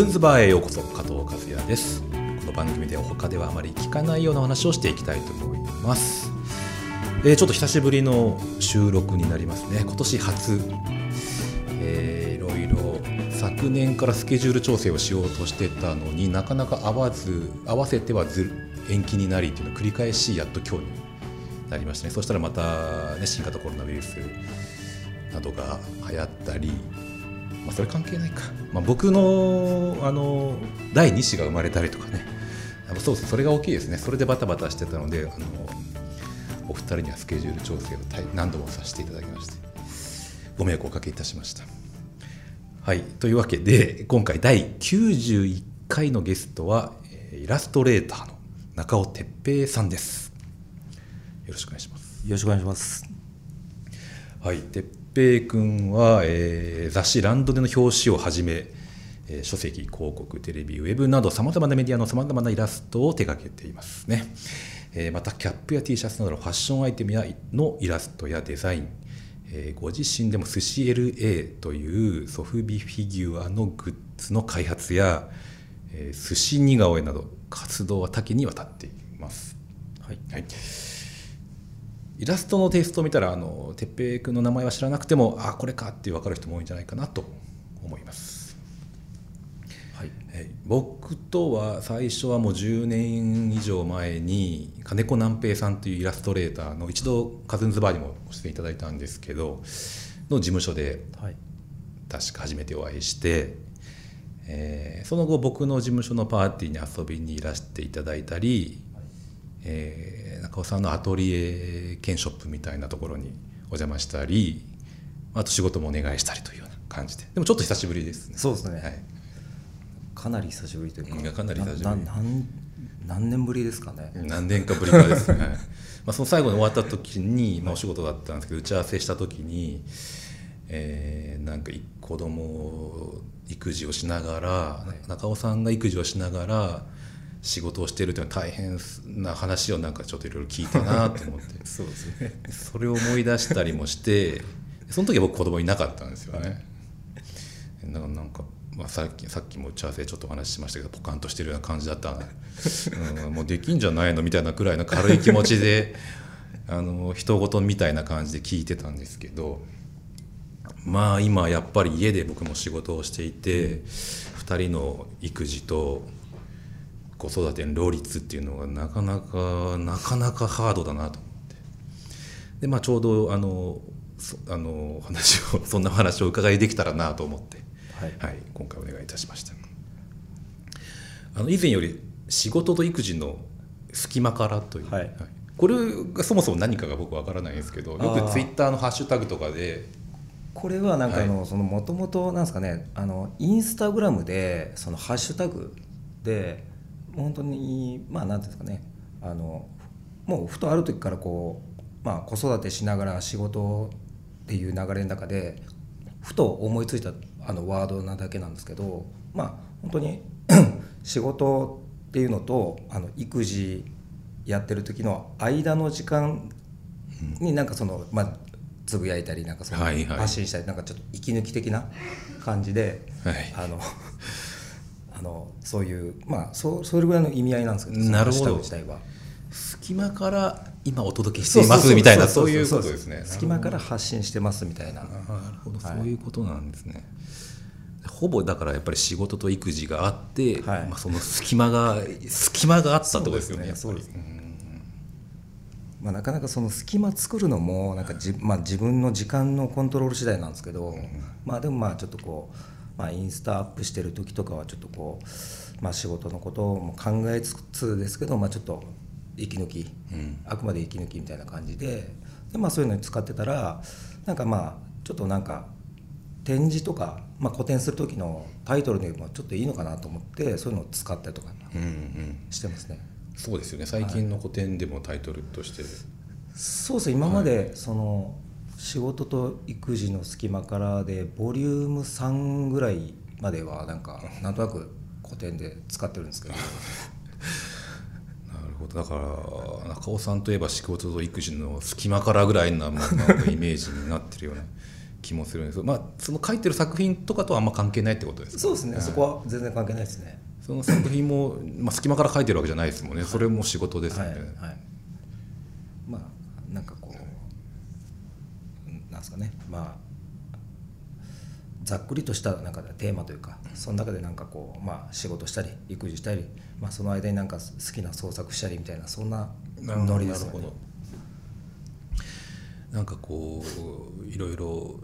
ズンズバーへようこそ加藤和也です。この番組では他ではあまり聞かないような話をしていきたいと思います、えーちょっと久しぶりの収録になりますね。今年初、えーいろいろ昨年からスケジュール調整をしようとしてたのになかなか合わず合わせてはず延期になりっていうのを繰り返しやっと今日になりましたね。そしたらまた、ね、新型コロナウイルスなどが流行ったり、まあ、それ関係ないか、まあ、僕のあの第2子が生まれたりとかねあのそうですそれが大きいですねそれでバタバタしてたのであのお二人にはスケジュール調整を大何度もさせていただきましてご迷惑をおかけいたしました。はい、というわけで今回第91回のゲストはえーイラストレーターの中尾哲平さんです。よろしくお願いします。よろしくお願いします。はい、哲平君は、えー雑誌「ランド」での表紙をはじめ、えー書籍広告テレビウェブなどさまざまなメディアのさまざまなイラストを手掛けていますね、えーまたキャップや T シャツなどのファッションアイテムやのイラストやデザイン、えご自身でも寿司 LA というソフビフィギュアのグッズの開発や、えー寿司似顔絵など活動は多岐にわたっています。はい。はい、イラストのテイストを見たらあの哲平君の名前は知らなくてもあこれかって分かる人も多いんじゃないかなと思います、はい。はい僕とは最初はもう10年以上前に金子南平さんというイラストレーターの一度カズンズバーにもご出演いただいたんですけどの事務所ではい。確か初めてお会いして、えーその後僕の事務所のパーティーに遊びにいらしていただいたり、えー中尾さんのアトリエ兼ショップみたいなところにお邪魔したりあと仕事もお願いしたりというような感じででもちょっと久しぶりですね。そうですね。はいかなり久しぶりといううんか。かなり久しぶり何何年ぶりですかね。何年かぶりかですね、はいまあ、その最後に終わった時に、まあ、お仕事だったんですけど打ち合わせした時に、えーなんかい子供育児をしながら、中尾さんが育児をしながら仕事をしているというのは大変な話をなんかちょっといろいろ聞いたなと思って そうですね。それを思い出したりもしてその時は僕子供いなかったんですよね。なんかなんかまあ、さっきさっきも打ち合わせでちょっとお話ししましたけどポカンとしてるような感じだった、うん、もうできんじゃないのみたいなくらいの軽い気持ちで あの人事みたいな感じで聞いてたんですけどまあ今やっぱり家で僕も仕事をしていて2人の育児と子育ての両立っていうのがなかなかなかなかハードだなと思って。で、まあ、ちょうどあのそあの話を そんな話をお伺いできたらなと思って、はい。はい、今回お願いいたしました。あの以前より仕事と育児の隙間からという、はい。これがそもそも何かが僕わからないんですけどよくツイッターのハッシュタグとかで。これはなんかあの、そのもともとなんですかねあのインスタグラムでそのハッシュタグで本当にまあなんていうんですかね。あのもうふとある時からこう、まあ、子育てしながら仕事っていう流れの中でふと思いついたあのワードなだけなんですけどまあ本当に 仕事っていうのとあの育児やってる時の間の時間になんかその、まあ、つぶやいたりなんかその発信したりなんかちょっと息抜き的な感じで、はい。あのあのそういうまあそうそれぐらいの意味合いなんですけどなるほど自体は。隙間から今お届けしていますみたいなそういうことですね。隙間から発信してますみたいな。あなるほど、はいそういうことなんですね。ほぼだからやっぱり仕事と育児があって、はいまあ、その隙間が隙間があったってことですよね。そうですねまあ、なかなかその隙間作るのもなんかじ、まあ、自分の時間のコントロール次第なんですけど、まあでもまあちょっとこう、まあ、インスタアップしてる時とかはちょっとこう、まあ、仕事のことも考えつつですけど、まあ、ちょっと息抜き、あくまで息抜きみたいな感じでで、まあ、そういうのに使ってたらなんかまあちょっとなんか展示とか、まあ、個展する時のタイトルでもちょっといいのかなと思ってそういうのを使ったりとかうんうん、してますね。そうですよね。最近の古典でもタイトルとして、そうですね。今までその仕事と育児の隙間からでボリューム3ぐらいまではなんかなんとなく古典で使ってるんですけど。なるほど。だから中尾さんといえば仕事と育児の隙間からぐらいなもののイメージになってるような気 気もするんですけど、まあ、その書いてる作品とかとはあんま関係ないってことですか？そうですね、はいそこは全然関係ないですね。その作品も、まあ、隙間から書いてるわけじゃないですもんね、それも仕事ですよね、はい、はい、まあなんかこううんなんですかね。まあざっくりとしたなんかテーマというかその中でなんかこうまあ仕事したり育児したり、まあ、その間になんか好きな創作したりみたいなそんなノリですよね。なんかこういろいろ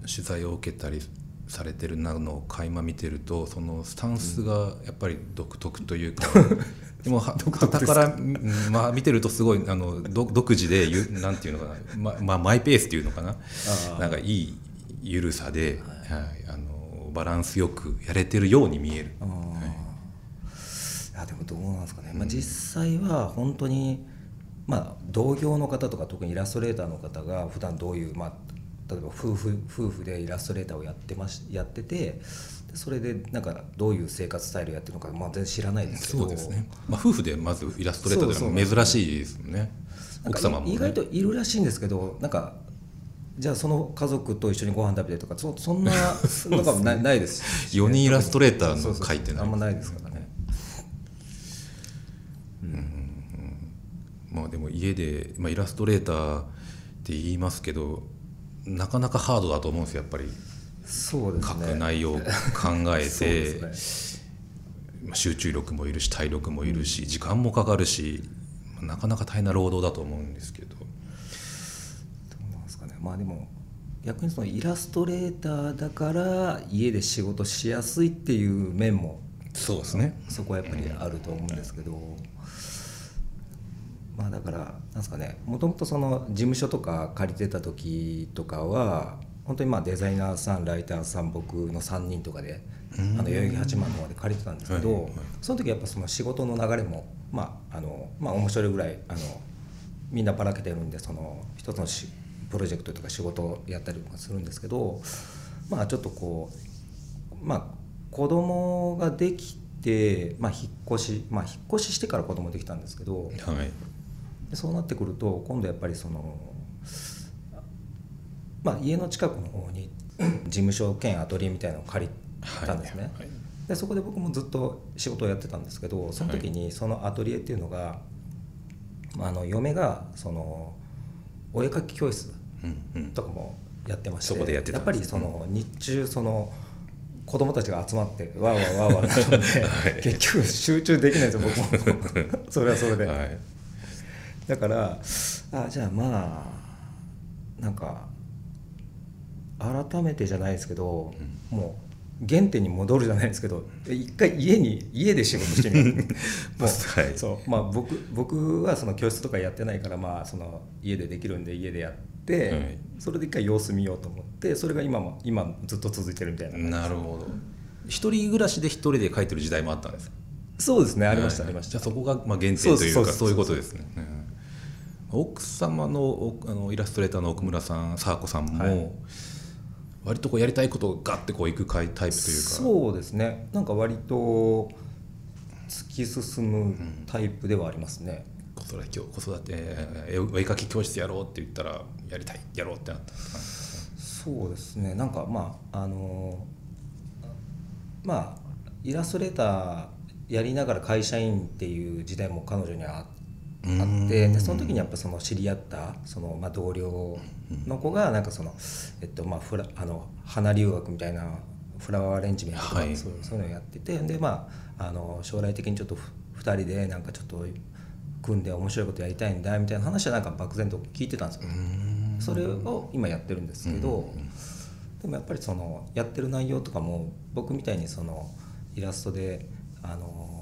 取材を受けたりされてるなのを垣間見てるとそのスタンスがやっぱり独特というか、でもは傍から、うんまあ、見てるとすごいあのど独自でゆなんていうのかな、ままあ、マイペースっていうのかな。あなんかいい緩さで、はい。あのバランスよくやれてるように見える。あー。い。やでもどうなんですかね、まあ、実際は本当に、まあ、同業の方とか特にイラストレーターの方が普段どういう、まあ、例えば夫婦夫婦でイラストレーターをやってましやっててでそれでなんかどういう生活スタイルやってるのか、まあ、全然知らないですけど。そうですね、まあ、夫婦でまずイラストレーターそうでも珍しいですもんね。奥様も、ね、意外といるらしいんですけどなんかじゃあその家族と一緒にご飯食べてとかそそんな のがないないです。し4人イラストレーターのそうそう書いてない。あんまないですからね。まあでも家で、まあ、イラストレーターって言いますけどなかなかハードだと思うんですよやっぱり。そうです書ねく内容を考えて、ね。まあ集中力もいるし体力もいるし時間もかかるしまあなかなか大変な労働だと思うんですけど。どうなんですかね。まあでも逆にそのイラストレーターだから家で仕事しやすいっていう面もそうですね。そこはやっぱりあると思うんですけど、まあだからなんですかねもともとその事務所とか借りてた時とかは本当にまあデザイナーさんライターさん僕の3人とかであの代々木八幡の方で借りてたんですけど、はいはいその時やっぱその仕事の流れもまああのまあ面白いぐらいあのみんなばらけてるんでその一つのしプロジェクトとか仕事をやったりとかするんですけどまあちょっとこうまあ子供ができて、まあ、引っ越しまあ引っ越ししてから子供できたんですけどはいでそうなってくると今度やっぱりその、まあ、家の近くの方に事務所兼アトリエみたいなのを借りたんですね。はいでそこで僕もずっと仕事をやってたんですけどその時にそのアトリエっていうのが、まあ、あの嫁がそのお絵描き教室とかもやってましてそこでやってたやっんですぱりその日中その子供たちが集まってわーわーわーわーなので、はい。結局集中できないんですよ僕も。それはそれで、はいだからあじゃあまあなんか改めてじゃないですけど、もう原点に戻るじゃないですけどえ一回家に家で仕事してみよう。もう、はい。そう。まあ僕僕はその教室とかやってないからまあその家でできるんで家でやって、はい。それで一回様子見ようと思ってそれが今も今ずっと続いてるみたいななるほど。一人暮らしで一人で書いてる時代もあったんですそうですねありました、はい。ありました。じゃあそこがまあ原点というかそういうことですね。うん奥様のおあのイラストレーターの奥村さん佐和子さんも、はい。割とこうやりたいことをガッてこういくタイプというか。そうですね。なんか割と突き進むタイプではありますね、子育て教子育てえー絵絵描き教室やろうって言ったらやりたいやろうってなったそうですね。なんかまああのまあイラストレーターやりながら会社員っていう時代も彼女にはああってでその時にやっぱその知り合ったその、まあ、同僚の子がなんかその、えっとまあ、フラあの花留学みたいなフラワーアレンジメントとか、はい。そうそういうのをやっててで、まあ、あの将来的にちょっと2人でなんかちょっと組んで面白いことやりたいんだみたいな話はなんか漠然と聞いてたんですよ。それを今やってるんですけど、でもやっぱりそのやってる内容とかも僕みたいにそのイラストであの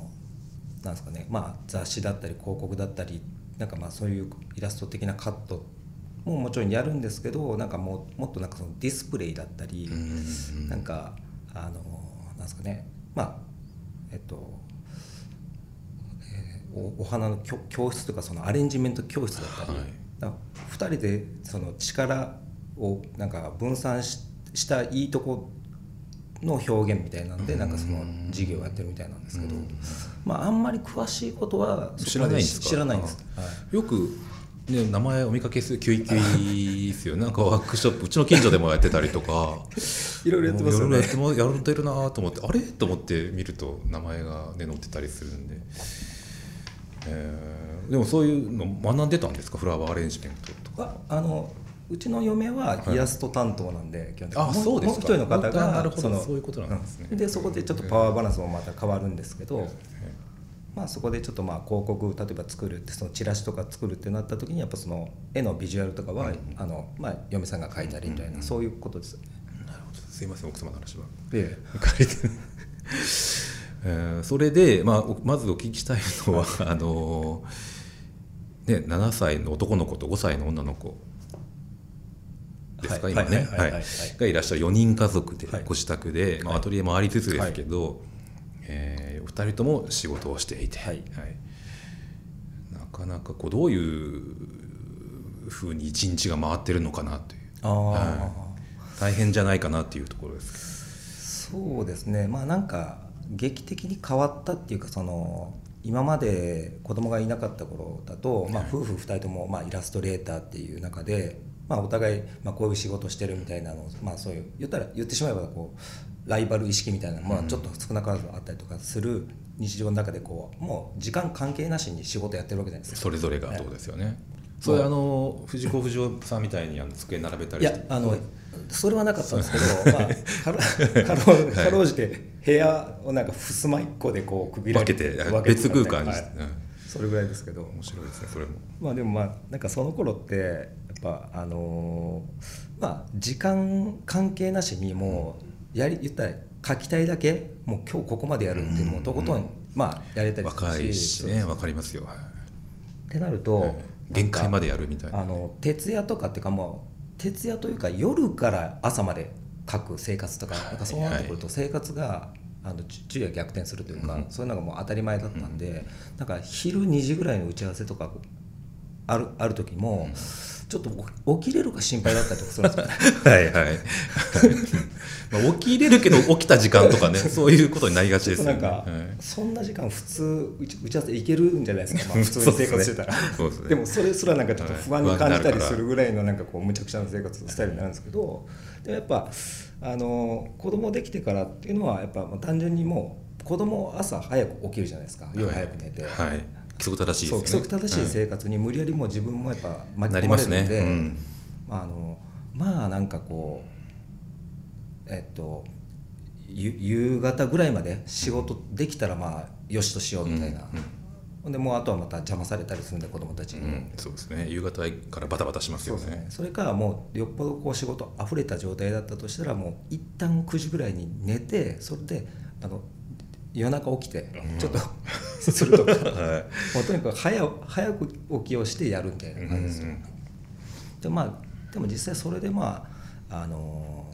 なんですかね。まあ雑誌だったり広告だったりなんかまあそういうイラスト的なカットももちろんやるんですけどなんかももっとなんかそのディスプレイだったりなんかあのなんですかね。まあえっとえーおお花の教教室とかそのアレンジメント教室だったり、はい。だから2人でその力をなんか分散ししたいいとこの表現みたいなんでなんかその授業をやってるみたいなんですけど、まああんまり詳しいことは知らないんですか？知らないんです、はいよくね、名前お見かけするキュイキュイですよ。なんかワークショップうちの近所でもやってたりとか。いろいろやってますよね。やってるなと思ってあれ？と思って見ると名前が、ね、載ってたりするんで、えーでもそういうの学んでたんですか？フラワーアレンジメントとか。ああのうちの嫁はイラスト担当なんで、基本的に。あもそうですか。もう一人の方あがなるほど。のそういうことなんですね。うん。でそこでちょっとパワーバランスもまた変わるんですけど、まあ、そこでちょっとまあ広告例えば作るってそのチラシとか作るってなった時にやっぱその絵のビジュアルとかは、あのまあ、嫁さんが描いたりみたいな、そういうことです。なるほど。すいません奥様の話は。え ーそれで、まあ、おまずお聞きしたいのは、あのね、7歳の男の子と5歳の女の子ですか、はい今ね、はいはいはいはい。がいらっしゃる4人家族で、はい。ご自宅で、まあ、アトリエもありつつですけど、えーお二人とも仕事をしていて、はい。なかなかこうどういうふうに一日が回ってるのかなという。あ大変じゃないかなっていうところです。そうですね。まあなんか劇的に変わったっていうかその今まで子供がいなかった頃だと、まあ、夫婦2人ともまあイラストレーターっていう中で、まあ、お互いまあこういう仕事してるみたいなのを、まあ、そういう言ったら言ってしまえばこうライバル意識みたいなのもちょっと少なからずあったりとかする日常の中でこうもう時間関係なしに仕事やってるわけじゃないですか。それぞれがどうですよね。それあの藤子不二雄さんみたいにあの机並べたり。いやあのそれはなかったんですけど、まあ、かろ かろうかろうじて部屋をなんか襖一個でこう区切られ分けて分け別空間にはいそれぐらいですけど面白いですねそれも。まあでもまあなんかその頃ってやっぱあのーまあ時間関係なしにもうやり言ったら書きたいだけもう今日ここまでやるっていうのもとことんまあやれたりする若いしね分かりますよ。はいってなると限界までややるみたいな。あの徹夜とかっていうかもう徹夜というか夜から朝まで書く生活とかなんかそうなってくると生活があのち昼夜逆転するというか、うん。そういうのがもう当たり前だったんで、なんか昼2時ぐらいの打ち合わせとかあるある時も、ちょっと起きれるか心配だったりとかするんですよ。ね。はいはい。まあ起きれるけど起きた時間とかね そういうことになりがちですよね。なんか、はい。そんな時間普通打ち合わせいけるんじゃないですか、まあ、普通に生活してたら。ですね。でもそれすらなんかちょっと不安に感じたりはいするぐらいのなんかこうむちゃくちゃな生活スタイルになるんですけどでもやっぱあの子供できてからっていうのはやっぱ単純にもう子供朝早く起きるじゃないですか。夜早く寝て、はい。規則正しいね。規則正しいはい生活に無理やりもう自分もやっぱ巻き込まれるんで、ね。うん。まああのまあなんかこうえっとゆ夕方ぐらいまで仕事できたらまあよしとしようみたいな、ほんでもうあとはまた邪魔されたりするんで子供たちに、うん、そうですね。夕方からバタバタしますよね。そね。それかもうよっぽどこう仕事溢れた状態だったとしたらもう一旦9時ぐらいに寝てそれであの夜中起きてちょっと するとか、はもうとにかく早早く起きをしてやるみたいな感じです。よ、でまあでも実際それでまああの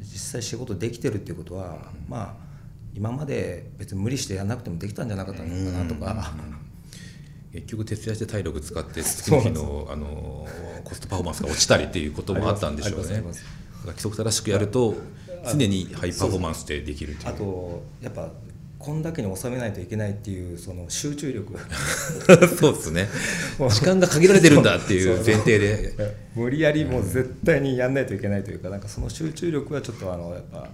実際仕事できてるっていうことは、まあ今まで別に無理してやらなくてもできたんじゃなかったのかなとか、結局徹夜して体力使って次の日のあのコストパフォーマンスが落ちたりっていうこともあったんでしょうね。規則正しくやると常にハイパフォーマンスでできるっていう。あとやっぱこんだけに収めないといけないっていうその集中力。そうですね。時間が限られてるんだっていう前提で。無理やりもう絶対にやんないといけないというかなんかその集中力はちょっとあのやっぱ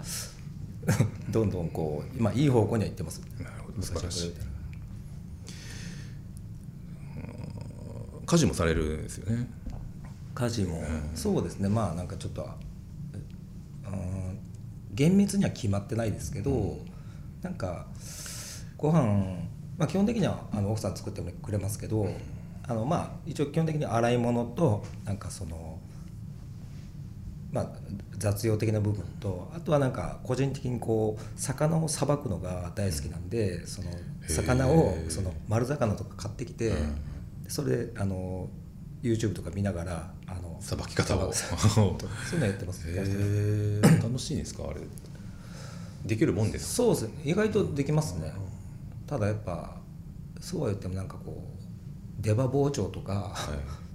どんどんこう今いい方向には行ってます。なるほど。素晴らしい。家事もされるんですよね。家事も、そうですね。まあなんかちょっとうん。厳密には決まってないですけど、なんかご飯まあ基本的にはあの奥さん作ってくれますけど、あのまあ一応基本的に洗い物となんかそのまあ雑用的な部分とあとはなんか個人的にこう魚をさばくのが大好きなんでその魚をその丸魚とか買ってきて、それであの YouTube とか見ながらあのさばき方を。そういうのやってます。へえ楽しいんですかあれ？できるもんですか？そうですね。意外とできますね。ただやっぱそうは言ってもなんかこう出刃包丁とか、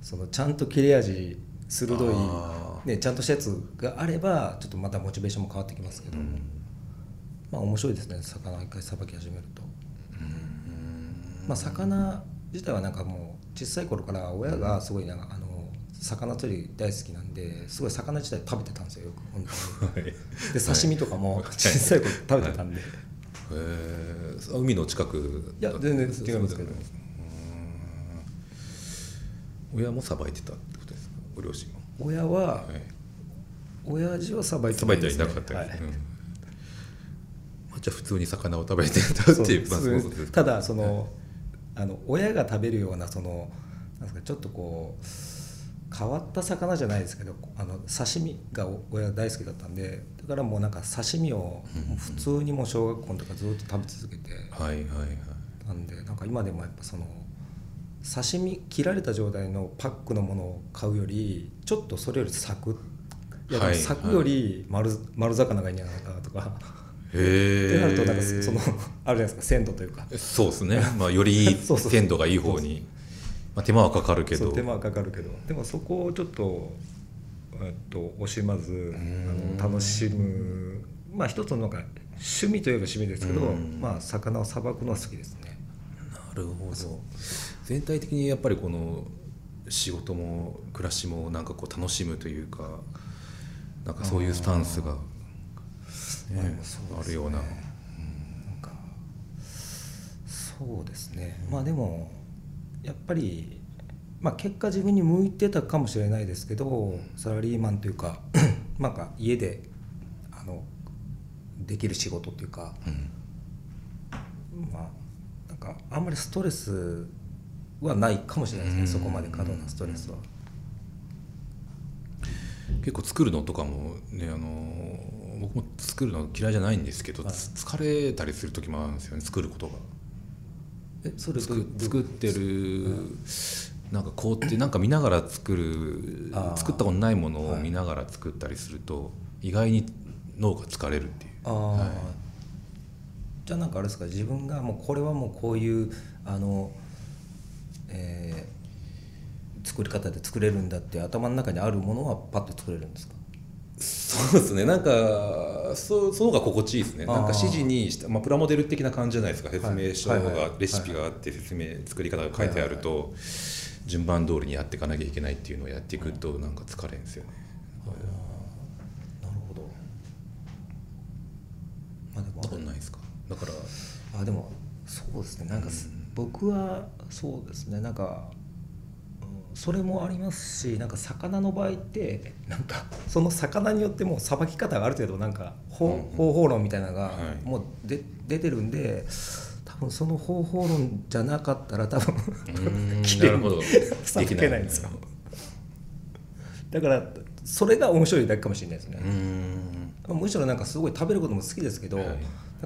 そのちゃんと切れ味鋭いあね、ちゃんとしたやつがあればちょっとまたモチベーションも変わってきますけど、まあ面白いですね魚一回さばき始めると、まあ魚自体はなんかもう小さい頃から親がすごいなんかあの魚釣り大好きなんですごい魚自体食べてたんですよよく本当に。で刺身とかも小さい頃食べてたんで、へえ海の近くいや全然違いますけど。親もさばいてたってことですか？ご両親も親ははい。親父はさばいてさばいてはいなかったはい。ですうん。まあじゃあ普通に魚を食べてたっていうまあそうただそのあの親が食べるようなそのなんですかちょっとこう変わった魚じゃないですけどあの刺身が親大好きだったんでだからもうなんか刺身を普通にもう小学校の時からずっと食べ続けてはいはいはい。なんでなんか今でもやっぱその刺身切られた状態のパックのものを買うよりちょっとそれよりサクッいやでもはいサクより丸,、丸魚がいいんじゃないかなとか。ってなるとなんかその あるじゃないですか鮮度というか。そうですね、まあ、より鮮度がいい方に。まあ、手間はかかるけど。手間はかかるけど。でもそこをちょっと、えっと、惜しまずあの楽しむ。まあ一つのなんか趣味といえば趣味ですけどうん。まあ魚をさばくのは好きですね。なるほど全体的にやっぱりこの仕事も暮らしもなんかこう楽しむというかなんかそういうスタンスが、まあるような。そうですね。まあでもやっぱりまあ結果自分に向いてたかもしれないですけどサラリーマンというか なんか家であのできる仕事っていうかうん。まあなんかあんまりストレスはないかもしれないですね。うん。そこまで過度なストレスは。結構作るのとかもねあの僕も作るの嫌いじゃないんですけど、はい。つ疲れたりする時もあるんですよね作ることが。えそれどう？いう？作ってる、なんか工程なんか見ながら作る作ったことないものをはい。見ながら作ったりすると、意外に脳が疲れるっていう。ああ、はい。じゃあなんかあれですか自分がもうこれはもうこういうあの、えー作り方で作れるんだって頭の中にあるものはパッと作れるんですか？そうですね。なんかそうその方が心地いいですね。なんか指示にした、まあ、プラモデル的な感じじゃないですか。説明書が、はいはい。はいレシピがあって説明作り方が書いてあると、順番通りにやっていかなきゃいけないっていうのをやっていくとなんか疲れるんですよね、なるほど。まあでもわかんないですか？だからあでもそうですね。なんかす、僕はそうですね。なんか、うんそれもありますしなんか魚の場合ってなんかその魚によってもうさばき方がある程度なんか方,、法論みたいなのがはい。もうで出てるんで多分その方法論じゃなかったら多分ーん綺麗になるほど。さばけないんですよ。だからそれが面白いだけかもしれないですね。う、ん。むしろなんかすごい食べることも好きですけど、はい。なんか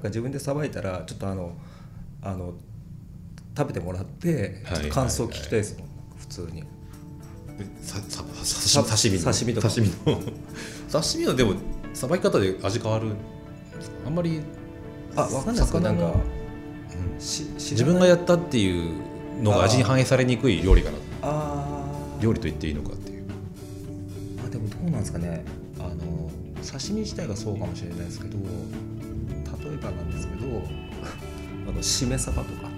自分でさばいたらちょっとあのあの食べてもらって感想聞きたいですもん、普通に。さささ刺身の？刺身刺身の。刺身のでもさばき方で味変わるあんまりあわかんないですけどなんか。魚のし知自分がやったっていうのが味に反映されにくい料理かな。あー。料理と言っていいのかっていう。あでもどうなんですかね。あの刺身自体がそうかもしれないですけど例えばなんですけどあのしめ鯖とか。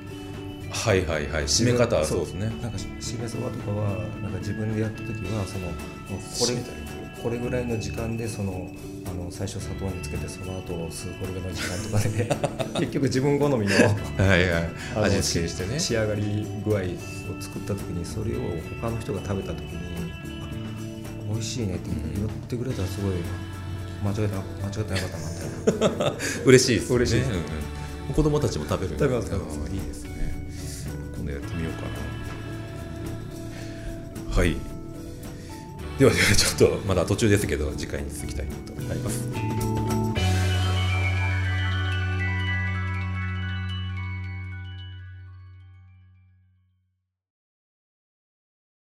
はいはいはい。締め方はそう。ですね。なんかししめ鯖とかはなんか自分でやった時はそのこれ締めたりこれぐらいの時間でそのあの最初砂糖につけてその後数これぐらいの時間とかで 結局自分好みのはいはい。味付けにしてね。仕上がり具合を作った時にそれを他の人が食べた時にあ美味しいねって言ってくれたらすごい間違えた間違ってなかったなみたいな 嬉しいですね。嬉しいです。うんうん子供たちも食べる食べます食べます。あーいいですね。今度やってみようかな。はい。ではではちょっとまだ途中ですけど次回に続きたいと思います